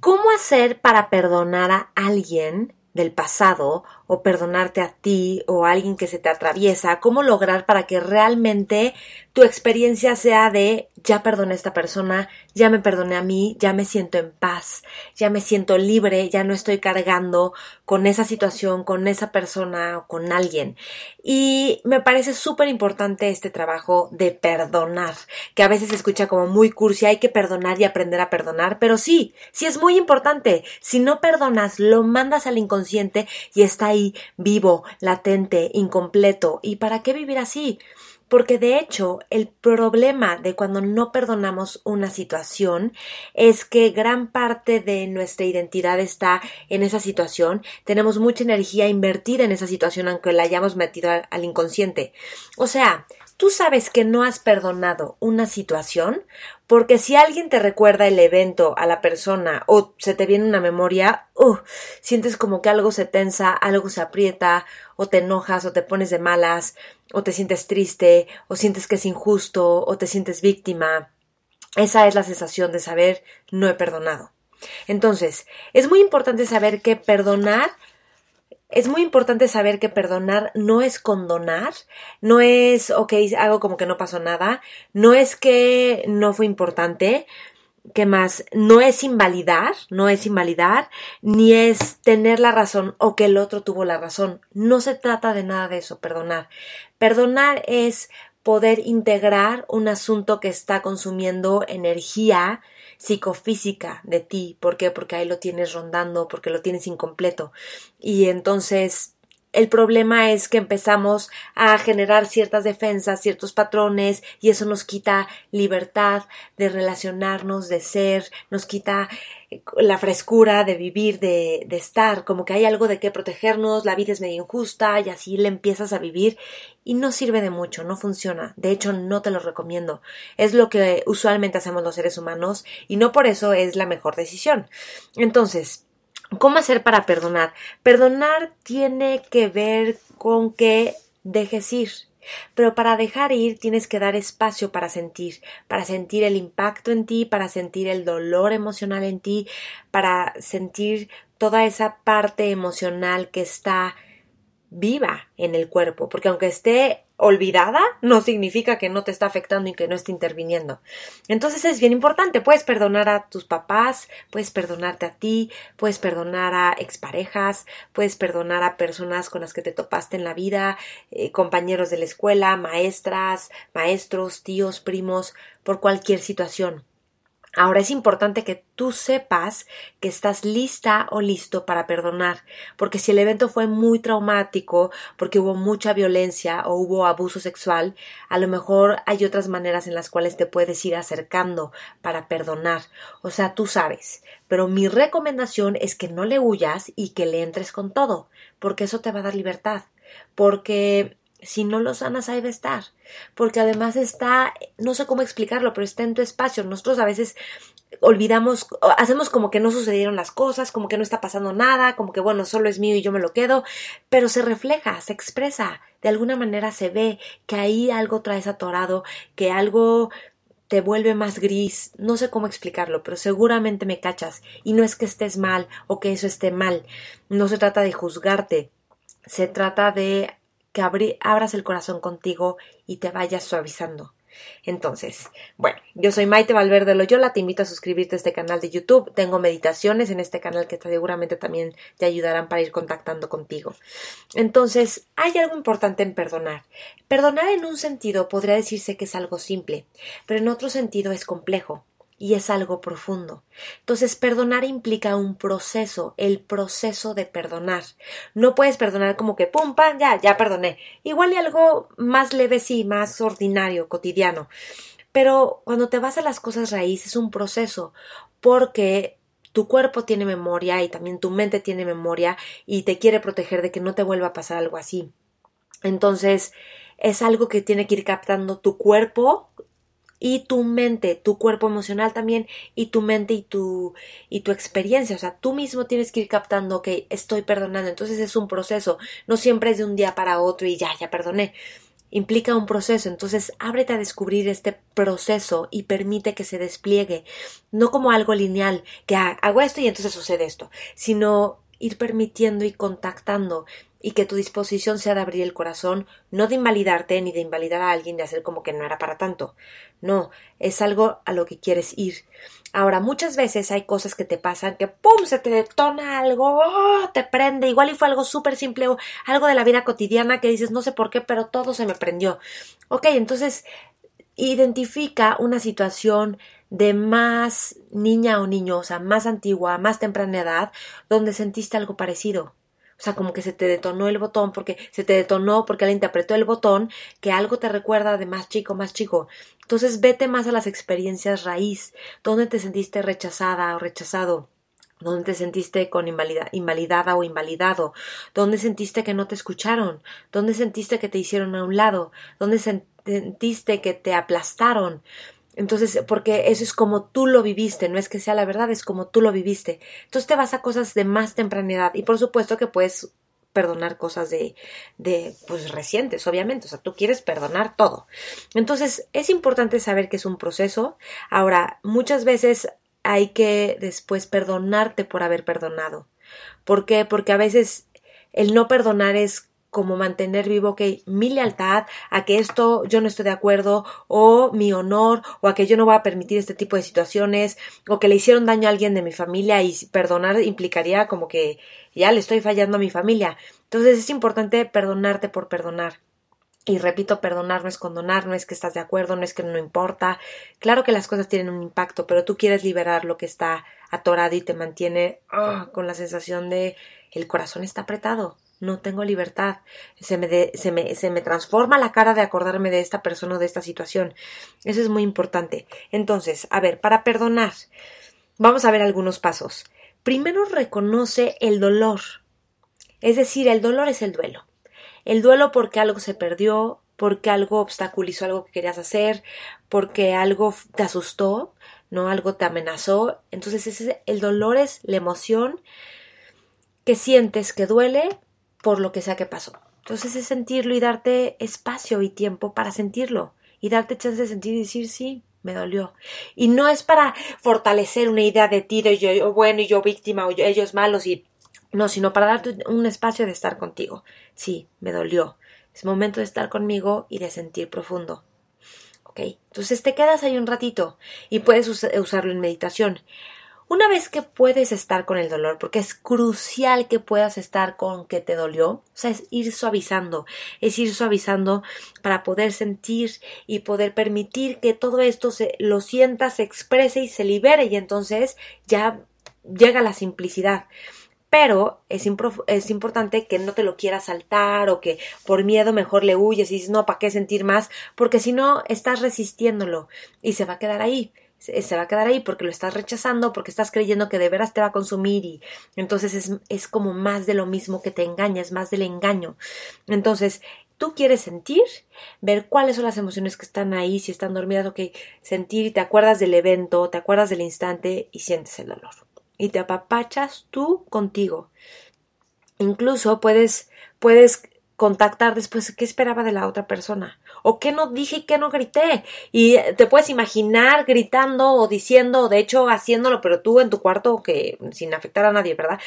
¿Cómo hacer para perdonar a alguien del pasado o perdonarte a ti o a alguien que se te atraviesa? ¿Cómo lograr para que realmente tu experiencia sea de ya perdoné a esta persona, ya me perdoné a mí, ya me siento en paz, ya me siento libre, ya no estoy cargando con esa situación, con esa persona o con alguien. Y me parece súper importante este trabajo de perdonar, que a veces se escucha como muy cursi, hay que perdonar y aprender a perdonar, pero sí, sí es muy importante. Si no perdonas, lo mandas al inconsciente y está vivo, latente, incompleto. ¿Y para qué vivir así? Porque de hecho, el problema de cuando no perdonamos una situación es que gran parte de nuestra identidad está en esa situación. Tenemos mucha energía invertida en esa situación, aunque la hayamos metido al, inconsciente. O sea, tú sabes que no has perdonado una situación porque si alguien te recuerda el evento a la persona o se te viene una memoria, uh, sientes como que algo se tensa, algo se aprieta, o te enojas, o te pones de malas, o te sientes triste, o sientes que es injusto, o te sientes víctima. Esa es la sensación de saber no he perdonado. Entonces, es muy importante saber que perdonar es muy importante saber que perdonar no es condonar, no es, ok, hago como que no pasó nada, no es que no fue importante, que más no es invalidar, no es invalidar, ni es tener la razón o que el otro tuvo la razón. No se trata de nada de eso, perdonar. Perdonar es poder integrar un asunto que está consumiendo energía, psicofísica de ti. ¿Por qué? Porque ahí lo tienes rondando, porque lo tienes incompleto. Y entonces el problema es que empezamos a generar ciertas defensas, ciertos patrones, y eso nos quita libertad de relacionarnos, de ser, nos quita eh, la frescura de vivir, de, de estar, como que hay algo de qué protegernos, la vida es medio injusta, y así le empiezas a vivir, y no sirve de mucho, no funciona. De hecho, no te lo recomiendo. Es lo que usualmente hacemos los seres humanos, y no por eso es la mejor decisión. Entonces, ¿Cómo hacer para perdonar? Perdonar tiene que ver con que dejes ir. Pero para dejar ir tienes que dar espacio para sentir, para sentir el impacto en ti, para sentir el dolor emocional en ti, para sentir toda esa parte emocional que está viva en el cuerpo, porque aunque esté olvidada no significa que no te está afectando y que no esté interviniendo. Entonces es bien importante, puedes perdonar a tus papás, puedes perdonarte a ti, puedes perdonar a exparejas, puedes perdonar a personas con las que te topaste en la vida, eh, compañeros de la escuela, maestras, maestros, tíos, primos, por cualquier situación. Ahora es importante que tú sepas que estás lista o listo para perdonar, porque si el evento fue muy traumático, porque hubo mucha violencia o hubo abuso sexual, a lo mejor hay otras maneras en las cuales te puedes ir acercando para perdonar. O sea, tú sabes. Pero mi recomendación es que no le huyas y que le entres con todo, porque eso te va a dar libertad. Porque si no lo sanas ahí va a estar, porque además está, no sé cómo explicarlo, pero está en tu espacio. Nosotros a veces olvidamos, hacemos como que no sucedieron las cosas, como que no está pasando nada, como que bueno, solo es mío y yo me lo quedo, pero se refleja, se expresa, de alguna manera se ve que ahí algo traes atorado, que algo te vuelve más gris, no sé cómo explicarlo, pero seguramente me cachas, y no es que estés mal o que eso esté mal, no se trata de juzgarte, se trata de que abras el corazón contigo y te vayas suavizando. Entonces, bueno, yo soy Maite Valverde Loyola, te invito a suscribirte a este canal de YouTube. Tengo meditaciones en este canal que seguramente también te ayudarán para ir contactando contigo. Entonces, hay algo importante en perdonar. Perdonar en un sentido podría decirse que es algo simple, pero en otro sentido es complejo. Y es algo profundo. Entonces, perdonar implica un proceso, el proceso de perdonar. No puedes perdonar como que pum, pam, ya, ya perdoné. Igual y algo más leve, sí, más ordinario, cotidiano. Pero cuando te vas a las cosas raíz es un proceso, porque tu cuerpo tiene memoria y también tu mente tiene memoria y te quiere proteger de que no te vuelva a pasar algo así. Entonces, es algo que tiene que ir captando tu cuerpo y tu mente, tu cuerpo emocional también y tu mente y tu y tu experiencia, o sea, tú mismo tienes que ir captando que estoy perdonando, entonces es un proceso, no siempre es de un día para otro y ya, ya perdoné. Implica un proceso, entonces ábrete a descubrir este proceso y permite que se despliegue, no como algo lineal, que hago esto y entonces sucede esto, sino ir permitiendo y contactando y que tu disposición sea de abrir el corazón, no de invalidarte ni de invalidar a alguien, de hacer como que no era para tanto. No, es algo a lo que quieres ir. Ahora, muchas veces hay cosas que te pasan que ¡pum! se te detona algo, ¡oh! te prende, igual y fue algo súper simple o algo de la vida cotidiana que dices no sé por qué, pero todo se me prendió. Ok, entonces identifica una situación de más niña o niño, o sea, más antigua, más temprana edad, donde sentiste algo parecido. Sea, como que se te detonó el botón porque se te detonó porque alguien te apretó el botón, que algo te recuerda de más chico, más chico. Entonces vete más a las experiencias raíz, donde te sentiste rechazada o rechazado, donde te sentiste con invalidada o invalidado, donde sentiste que no te escucharon, donde sentiste que te hicieron a un lado, donde sentiste que te aplastaron, entonces, porque eso es como tú lo viviste, no es que sea la verdad, es como tú lo viviste. Entonces te vas a cosas de más tempranidad y por supuesto que puedes perdonar cosas de, de, pues recientes, obviamente. O sea, tú quieres perdonar todo. Entonces, es importante saber que es un proceso. Ahora, muchas veces hay que después perdonarte por haber perdonado. ¿Por qué? Porque a veces el no perdonar es como mantener vivo que mi lealtad a que esto yo no estoy de acuerdo o mi honor o a que yo no voy a permitir este tipo de situaciones o que le hicieron daño a alguien de mi familia y perdonar implicaría como que ya le estoy fallando a mi familia. Entonces es importante perdonarte por perdonar. Y repito, perdonar no es condonar, no es que estás de acuerdo, no es que no importa. Claro que las cosas tienen un impacto, pero tú quieres liberar lo que está atorado y te mantiene ah, con la sensación de el corazón está apretado no tengo libertad. Se me, se, me, se me transforma la cara de acordarme de esta persona o de esta situación. Eso es muy importante. Entonces, a ver, para perdonar, vamos a ver algunos pasos. Primero reconoce el dolor. Es decir, el dolor es el duelo. El duelo porque algo se perdió, porque algo obstaculizó algo que querías hacer, porque algo te asustó, no algo te amenazó. Entonces, ese, el dolor es la emoción que sientes que duele, por lo que sea que pasó. Entonces es sentirlo y darte espacio y tiempo para sentirlo y darte chance de sentir y decir sí, me dolió. Y no es para fortalecer una idea de ti, de yo bueno y yo víctima o ellos malos y no, sino para darte un espacio de estar contigo. Sí, me dolió. Es momento de estar conmigo y de sentir profundo. ¿Ok? Entonces te quedas ahí un ratito y puedes usarlo en meditación. Una vez que puedes estar con el dolor, porque es crucial que puedas estar con que te dolió, o sea, es ir suavizando, es ir suavizando para poder sentir y poder permitir que todo esto se lo sienta, se exprese y se libere y entonces ya llega la simplicidad pero es, es, importante que no te lo quieras saltar o que por miedo mejor le huyes y dices, no, ¿para qué sentir más? Porque si no, estás resistiéndolo y se va a quedar ahí se va a quedar ahí porque lo estás rechazando, porque estás creyendo que de veras te va a consumir y entonces es, es como más de lo mismo que te engaña, es más del engaño. Entonces, tú quieres sentir, ver cuáles son las emociones que están ahí, si están dormidas, ok, sentir y te acuerdas del evento, te acuerdas del instante y sientes el dolor. Y te apapachas tú contigo. Incluso puedes, puedes contactar después qué esperaba de la otra persona o qué no dije y qué no grité. Y te puedes imaginar gritando o diciendo o de hecho haciéndolo pero tú en tu cuarto que sin afectar a nadie verdad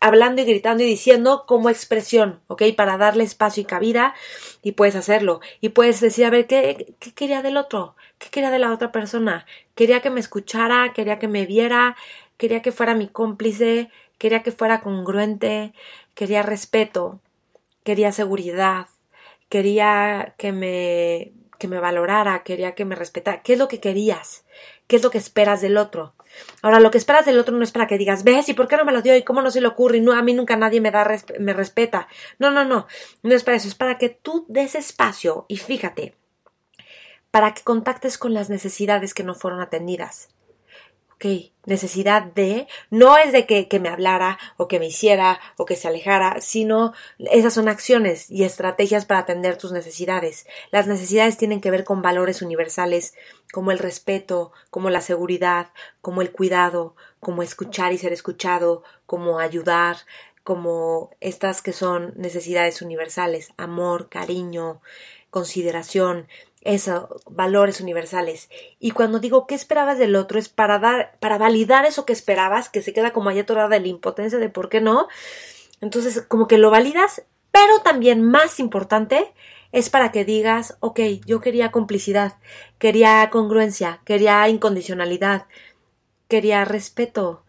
hablando y gritando y diciendo como expresión ok para darle espacio y cabida y puedes hacerlo. Y puedes decir a ver qué, qué quería del otro qué quería de la otra persona quería que me escuchara quería que me viera quería que fuera mi cómplice quería que fuera congruente quería respeto quería seguridad, quería que me que me valorara, quería que me respetara. ¿Qué es lo que querías? ¿Qué es lo que esperas del otro? Ahora, lo que esperas del otro no es para que digas, ves, ¿y por qué no me lo dio? ¿Y cómo no se le ocurre? Y no, a mí nunca nadie me da, me respeta. No, no, no. No es para eso. Es para que tú des espacio y fíjate, para que contactes con las necesidades que no fueron atendidas. Ok, necesidad de, no es de que, que, me hablara o que me hiciera o que se alejara, sino esas son acciones y estrategias para atender tus necesidades. Las necesidades tienen que ver con valores universales como el respeto, como la seguridad, como el cuidado, como escuchar y ser escuchado, como ayudar, como estas que son necesidades universales, amor, cariño, consideración, eso, valores universales. Y cuando digo qué esperabas del otro es para dar, para validar eso que esperabas, que se queda como allá atorada de la impotencia de por qué no. Entonces, como que lo validas, pero también más importante es para que digas, ok, yo quería complicidad, quería congruencia, quería incondicionalidad, quería respeto,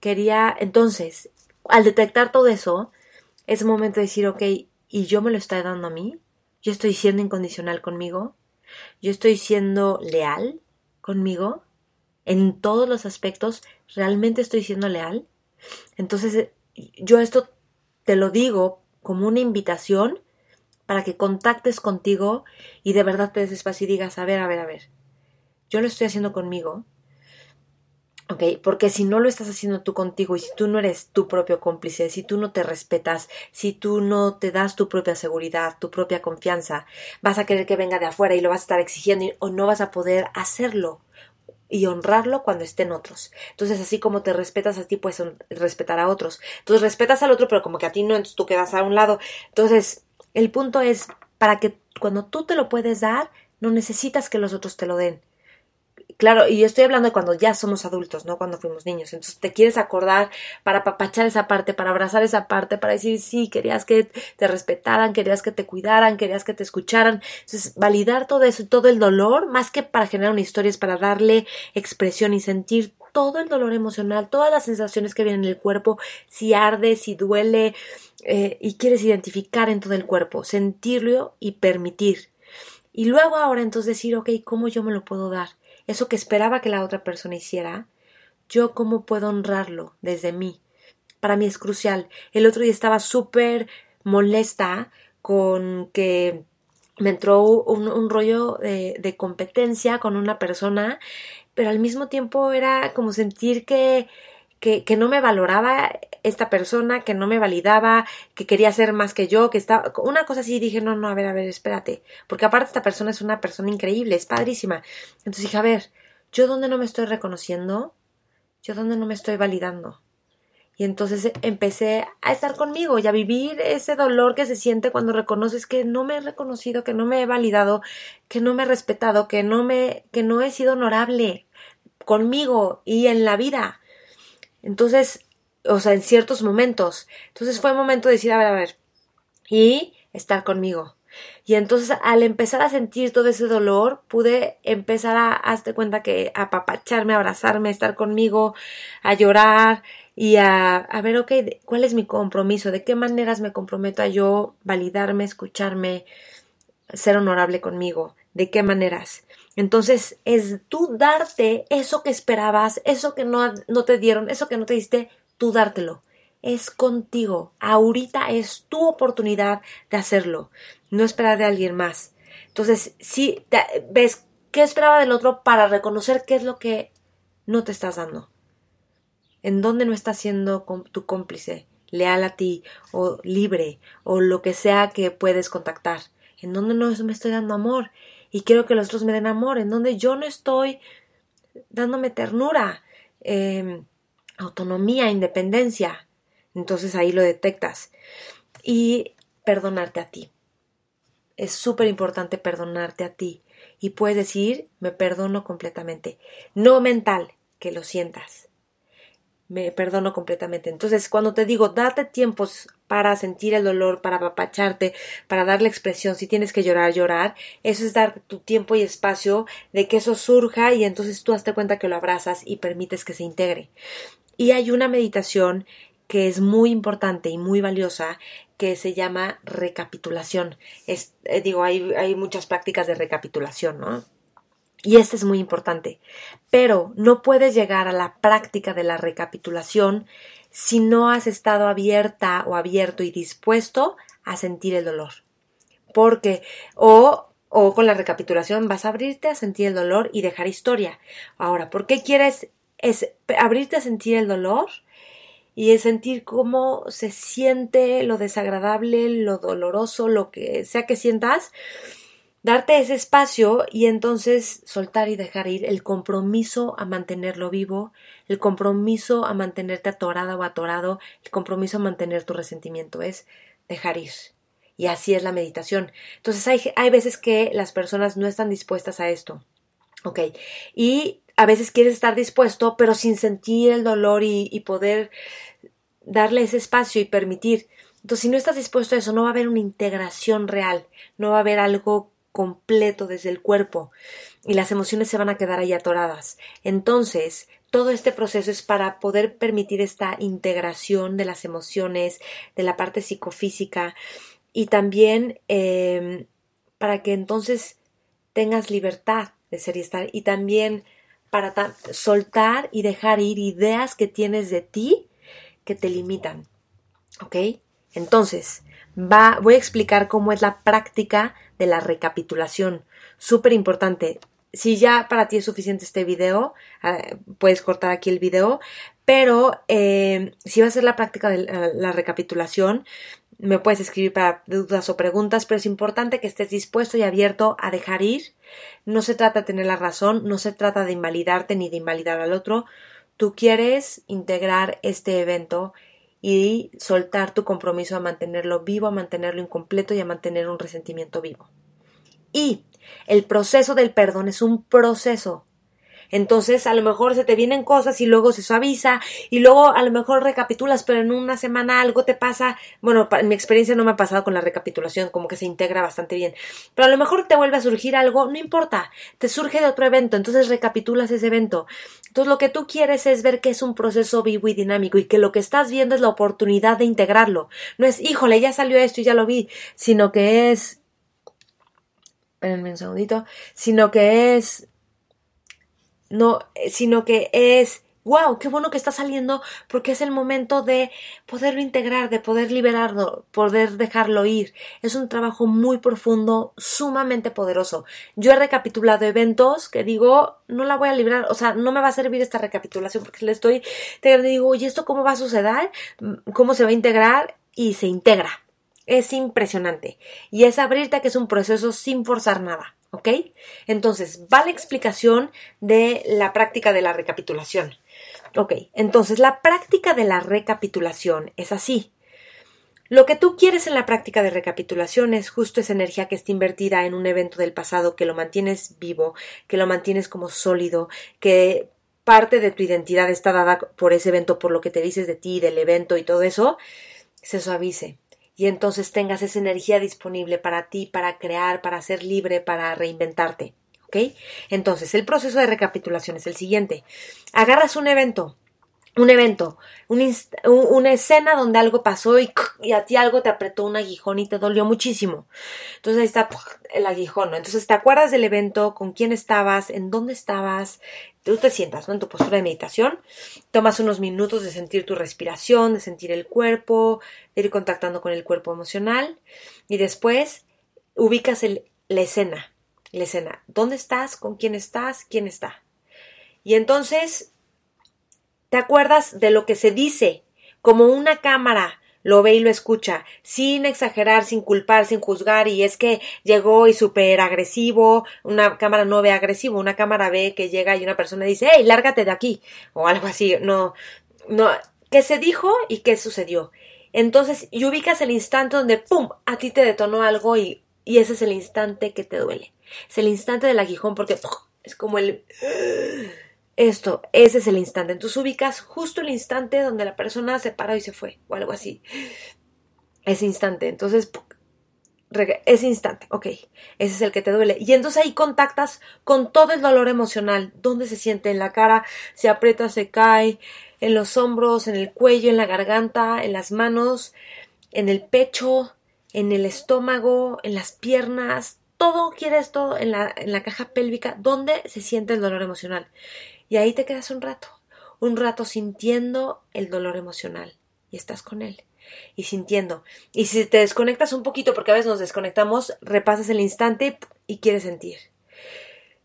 quería, entonces, al detectar todo eso, es momento de decir, ok, ¿y yo me lo estoy dando a mí? ¿Yo estoy siendo incondicional conmigo? Yo estoy siendo leal conmigo en todos los aspectos, realmente estoy siendo leal. Entonces, yo esto te lo digo como una invitación para que contactes contigo y de verdad te des y digas, a ver, a ver, a ver, yo lo estoy haciendo conmigo, ¿ok? Porque si no lo estás haciendo tú contigo y si tú no eres tu propio cómplice, si tú no te respetas, si tú no te das tu propia seguridad, tu propia confianza, vas a querer que venga de afuera y lo vas a estar exigiendo o no vas a poder hacerlo y honrarlo cuando estén otros. Entonces, así como te respetas a ti, puedes respetar a otros. Entonces, respetas al otro, pero como que a ti no, entonces tú quedas a un lado. Entonces, el punto es, para que cuando tú te lo puedes dar, no necesitas que los otros te lo den claro, y estoy hablando de cuando ya somos adultos, no cuando fuimos niños. Entonces te quieres acordar para apapachar esa parte, para abrazar esa parte, para decir, sí, querías que te respetaran, querías que te cuidaran, querías que te escucharan. Entonces, validar todo eso todo el dolor, más que para generar una historia, es para darle expresión y sentir todo el dolor emocional, todas las sensaciones que vienen en el cuerpo, si arde, si duele, eh, y quieres identificar en todo el cuerpo, sentirlo y permitir. Y luego ahora entonces decir, ok, ¿cómo yo me lo puedo dar? Eso que esperaba que la otra persona hiciera, yo cómo puedo honrarlo desde mí. Para mí es crucial. El otro día estaba súper molesta con que me entró un, rollo de, de, competencia con una persona, pero al mismo tiempo era como sentir que, que, no me valoraba esta persona, que no me validaba, que quería ser más que yo, que estaba, una cosa así, dije, no, no, a ver, a ver, espérate, porque aparte esta persona es una persona increíble, es padrísima. Entonces dije, a ver, yo dónde no me estoy reconociendo, yo dónde no me estoy validando. Y entonces empecé a estar conmigo y a vivir ese dolor que se siente cuando reconoces que no me he reconocido, que no me he validado, que no me he respetado, que no me, que no he sido honorable conmigo y en la vida. Entonces, o sea, en ciertos momentos. Entonces fue momento de decir, a ver, a ver, y estar conmigo. Y entonces al empezar a sentir todo ese dolor, pude empezar a, hazte cuenta que a apapacharme, a abrazarme, a estar conmigo, a llorar y a, a ver, ok, ¿cuál es mi compromiso? ¿De qué maneras me comprometo a yo validarme, escucharme, ser honorable conmigo? ¿De qué maneras? Entonces es tú darte eso que esperabas, eso que no, no te dieron, eso que no te diste, tú dártelo es contigo. Ahorita es tu oportunidad de hacerlo. No esperar de alguien más. Entonces, si ves qué esperaba del otro para reconocer qué es lo que no te estás dando. En dónde no estás siendo tu cómplice, leal a ti, o libre, o lo que sea que puedes contactar. En dónde no me estoy dando amor. Y quiero que los otros me den amor. En donde yo no estoy dándome ternura, em, autonomía, independencia. Entonces ahí lo detectas. Y perdonarte a ti. Es súper importante perdonarte a ti. Y puedes decir, me perdono completamente. No mental, que lo sientas. Me perdono completamente. Entonces, cuando te digo, date tiempos para sentir el dolor, para apapacharte, para darle expresión, si tienes que llorar, llorar, eso es dar tu tiempo y espacio de que eso surja y entonces tú hazte cuenta que lo abrazas y permites que se integre. Y hay una meditación que es muy importante y muy valiosa que se llama recapitulación. Es, eh, digo, hay, hay muchas prácticas de recapitulación, ¿no? Y este es muy importante. Pero no puedes llegar a la práctica de la recapitulación si no has estado abierta o abierto y dispuesto a sentir el dolor. Porque, o, o con la recapitulación vas a abrirte a sentir el dolor y dejar historia. Ahora, ¿por qué quieres es abrirte a sentir el dolor? y sentir cómo se siente lo desagradable, lo doloroso, lo que sea que sientas, darte ese espacio y entonces soltar y dejar ir el compromiso a mantenerlo vivo, el compromiso a mantenerte atorada o atorado, el compromiso a mantener tu resentimiento, es dejar ir. Y así es la meditación. Entonces hay, hay veces que las personas no están dispuestas a esto. Ok. Y a veces quieres estar dispuesto, pero sin sentir el dolor y, y poder darle ese espacio y permitir. Entonces, si no estás dispuesto a eso, no va a haber una integración real, no va a haber algo completo desde el cuerpo y las emociones se van a quedar ahí atoradas. Entonces, todo este proceso es para poder permitir esta integración de las emociones, de la parte psicofísica y también eh, para que entonces tengas libertad de ser y estar y también para soltar y dejar ir ideas que tienes de ti que te limitan. ¿Ok? Entonces, va, voy a explicar cómo es la práctica la recapitulación. Súper importante. Si ya para ti es suficiente este video, ah, puedes cortar aquí el video, pero eh, si va a ser la práctica de la recapitulación, me puedes escribir para dudas o preguntas, pero es importante que estés dispuesto y abierto a dejar ir. No se trata de tener la razón, no se trata de invalidarte ni de invalidar al otro. Tú quieres integrar este evento y soltar tu compromiso a mantenerlo vivo, a mantenerlo incompleto y a mantener un resentimiento vivo. Y el proceso del perdón es un proceso, entonces, a lo mejor se te vienen cosas y luego se suaviza y luego a lo mejor recapitulas, pero en una semana algo te pasa. Bueno, en mi experiencia no me ha pasado con la recapitulación, como que se integra bastante bien. Pero a lo mejor te vuelve a surgir algo, no importa, te surge de otro evento, entonces recapitulas ese evento. Entonces, lo que tú quieres es ver que es un proceso vivo y dinámico y que lo que estás viendo es la oportunidad de integrarlo. No es, híjole, ya salió esto y ya lo vi, sino que es espérenme un segundito, sino que es no, eh, sino que es wow, qué bueno que está saliendo porque es el momento de poderlo integrar, de poder liberarlo, poder dejarlo ir. Es un trabajo muy profundo, sumamente poderoso. Yo he recapitulado eventos que digo, no la voy a librar, o sea, no me va a servir esta recapitulación porque le estoy y digo, oye, ¿esto cómo va a suceder? ¿Cómo se va a integrar? Y se integra. Es impresionante. Y es abrirte que es un proceso sin forzar nada. ¿Ok? Entonces, va la explicación de la práctica de la recapitulación. Ok, entonces la práctica de la recapitulación es así. Lo que tú quieres en la práctica de recapitulación es justo esa energía que está invertida en un evento del pasado, que lo mantienes vivo, que lo mantienes como sólido, que parte de tu identidad está dada por ese evento, por lo que te dices de ti, del evento y todo eso, se suavice, y entonces tengas esa energía disponible para ti, para crear, para ser libre, para reinventarte. ¿Ok? Entonces, el proceso de recapitulación es el siguiente. Agarras un evento, un evento, una escena donde algo pasó y, y, a ti algo te apretó un aguijón y te dolió muchísimo. Entonces ahí está el aguijón, ¿no? Entonces te acuerdas del evento, con quién estabas, en dónde estabas, tú te sientas. En tu postura de meditación, tomas unos minutos de sentir tu respiración, de sentir el cuerpo, de ir contactando con el cuerpo emocional y después ubicas el, la escena, la escena, ¿dónde estás? ¿Con quién estás? ¿Quién está? Y entonces te acuerdas de lo que se dice, como una cámara lo ve y lo escucha, sin exagerar, sin culpar, sin juzgar, y es que llegó y súper agresivo, una cámara no ve agresivo, una cámara ve que llega y una persona dice, hey, lárgate de aquí, o algo así, no, no, ¿qué se dijo y qué sucedió? Entonces, y ubicas el instante donde, ¡pum!, a ti te detonó algo y, y ese es el instante que te duele. Es el instante del aguijón porque es como el esto, ese es el instante. Entonces ubicas justo el instante donde la persona se paró y se fue, o algo así. Ese instante. Entonces, ese instante, ok, ese es el que te duele. Y entonces ahí contactas con todo el dolor emocional, dónde se siente en la cara, se aprieta, se cae, en los hombros, en el cuello, en la garganta, en las manos, en el pecho, en el estómago, en las piernas, todo quieres todo en la, en la caja pélvica, donde se siente el dolor emocional. Y ahí te quedas un rato, un rato sintiendo el dolor emocional y estás con él y sintiendo. Y si te desconectas un poquito, porque a veces nos desconectamos, repasas el instante y quieres sentir.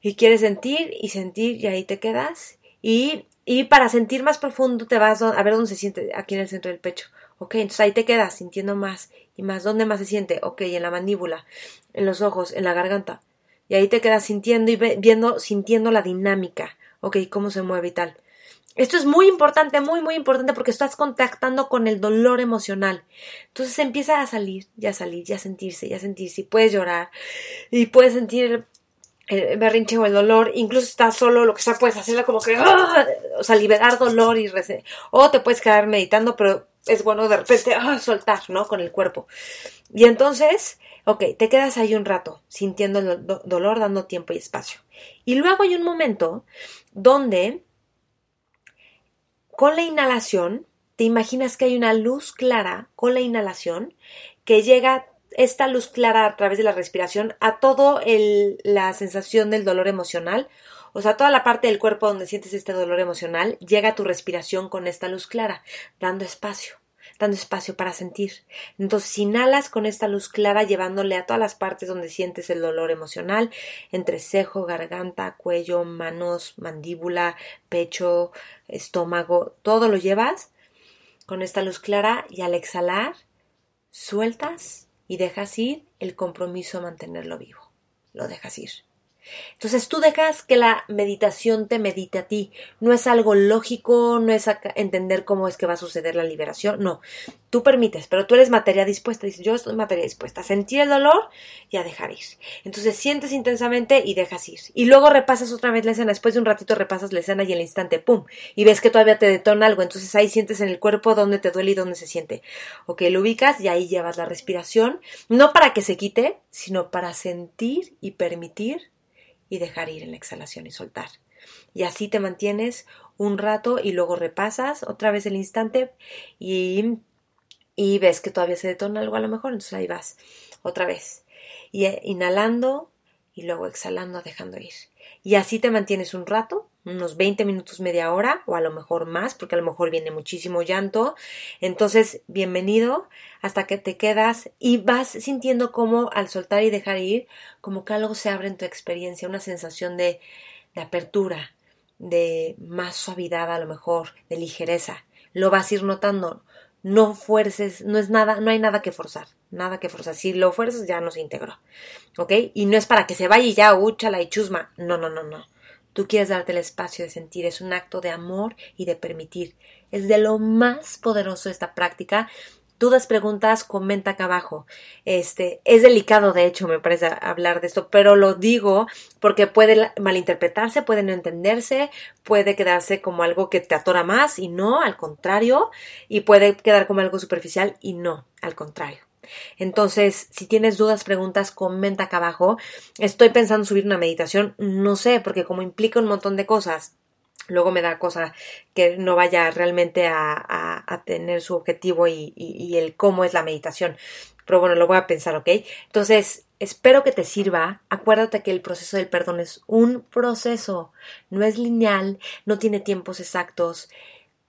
Y quieres sentir y sentir y ahí te quedas. Y, y para sentir más profundo te vas a ver dónde se siente, aquí en el centro del pecho. Ok, entonces ahí te quedas sintiendo más y más. ¿Dónde más se siente? Ok, en la mandíbula, en los ojos, en la garganta. Y ahí te quedas sintiendo y viendo, sintiendo la dinámica. Ok, cómo se mueve y tal. Esto es muy importante, muy, muy importante porque estás contactando con el dolor emocional. Entonces empieza a salir, ya salir, ya sentirse, ya sentirse. Y puedes llorar y puedes sentir el berrinche o el dolor. Incluso estás solo, lo que sea, puedes hacerlo como que, ¡ah! o sea, liberar dolor y O te puedes quedar meditando, pero es bueno de repente ¡ah! soltar, ¿no? Con el cuerpo. Y entonces, ok, te quedas ahí un rato sintiendo el dolor, dando tiempo y espacio. Y luego hay un momento donde con la inhalación, te imaginas que hay una luz clara con la inhalación que llega esta luz clara a través de la respiración a toda la sensación del dolor emocional, o sea, toda la parte del cuerpo donde sientes este dolor emocional, llega a tu respiración con esta luz clara, dando espacio dando espacio para sentir. Entonces inhalas con esta luz clara llevándole a todas las partes donde sientes el dolor emocional, entre cejo, garganta, cuello, manos, mandíbula, pecho, estómago, todo lo llevas con esta luz clara y al exhalar sueltas y dejas ir el compromiso a mantenerlo vivo. Lo dejas ir. Entonces tú dejas que la meditación te medite a ti. No es algo lógico, no es entender cómo es que va a suceder la liberación, no. Tú permites, pero tú eres materia dispuesta. Dices, yo estoy materia dispuesta a sentir el dolor y a dejar ir. Entonces sientes intensamente y dejas ir. Y luego repasas otra vez la escena. Después de un ratito repasas la escena y el instante, ¡pum! Y ves que todavía te detona algo. Entonces ahí sientes en el cuerpo dónde te duele y dónde se siente. Ok, lo ubicas y ahí llevas la respiración. No para que se quite, sino para sentir y permitir y dejar ir en la exhalación y soltar. Y así te mantienes un rato y luego repasas otra vez el instante y, y ves que todavía se detona algo a lo mejor, entonces ahí vas otra vez. Y eh, inhalando y luego exhalando, dejando ir. Y así te mantienes un rato, unos 20 minutos, media hora, o a lo mejor más, porque a lo mejor viene muchísimo llanto. Entonces, bienvenido hasta que te quedas y vas sintiendo como al soltar y dejar ir, como que algo se abre en tu experiencia, una sensación de, de apertura, de más suavidad a lo mejor, de ligereza. Lo vas a ir notando. No fuerces, no es nada, no hay nada que forzar, nada que forzar. Si lo fuerzas ya no se integró. ¿Ok? Y no es para que se vaya y ya, úchala y chusma. No, no, no, no. Tú quieres darte el espacio de sentir, es un acto de amor y de permitir. Es de lo más poderoso esta práctica. Dudas, preguntas, comenta acá abajo. Este, es delicado, de hecho, me parece hablar de esto, pero lo digo porque puede malinterpretarse, puede no entenderse, puede quedarse como algo que te atora más y no, al contrario, y puede quedar como algo superficial y no, al contrario. Entonces, si tienes dudas, preguntas, comenta acá abajo. Estoy pensando subir una meditación, no sé, porque como implica un montón de cosas, luego me da cosa que no vaya realmente a, a, tener su objetivo y, y, el cómo es la meditación. Pero bueno, lo voy a pensar, ¿ok? Entonces, espero que te sirva. Acuérdate que el proceso del perdón es un proceso, no es lineal, no tiene tiempos exactos.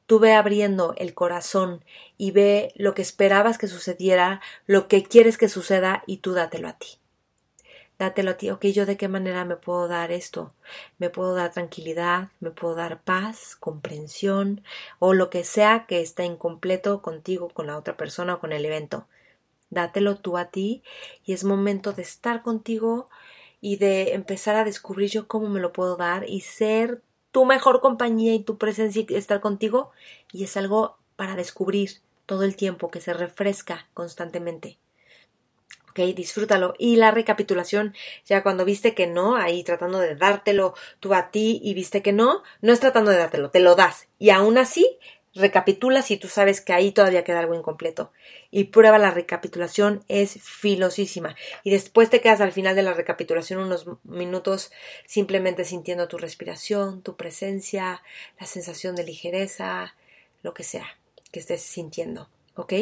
Tú ve abriendo el corazón y ve lo que esperabas que sucediera, lo que quieres que suceda y tú dátelo a ti. Dátelo a ti, ok, yo de qué manera me puedo dar esto. Me puedo dar tranquilidad, me puedo dar paz, comprensión o lo que sea que está incompleto contigo, con la otra persona o con el evento. Dátelo tú a ti y es momento de estar contigo y de empezar a descubrir yo cómo me lo puedo dar y ser tu mejor compañía y tu presencia y estar contigo y es algo para descubrir todo el tiempo que se refresca constantemente. Ok, disfrútalo. Y la recapitulación, ya cuando viste que no, ahí tratando de dártelo tú a ti y viste que no, no es tratando de dártelo, te lo das. Y aún así, recapitulas si tú sabes que ahí todavía queda algo incompleto. Y prueba la recapitulación, es filosísima. Y después te quedas al final de la recapitulación unos minutos simplemente sintiendo tu respiración, tu presencia, la sensación de ligereza, lo que sea que estés sintiendo. ¿Ok?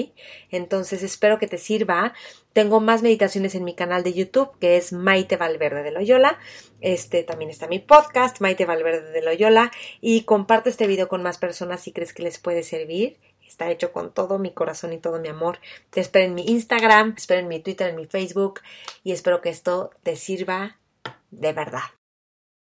Entonces espero que te sirva. Tengo más meditaciones en mi canal de YouTube, que es Maite Valverde de Loyola. Este también está mi podcast, Maite Valverde de Loyola. Y comparte este video con más personas si crees que les puede servir. Está hecho con todo mi corazón y todo mi amor. Te espero en mi Instagram, espero en mi Twitter, en mi Facebook y espero que esto te sirva de verdad.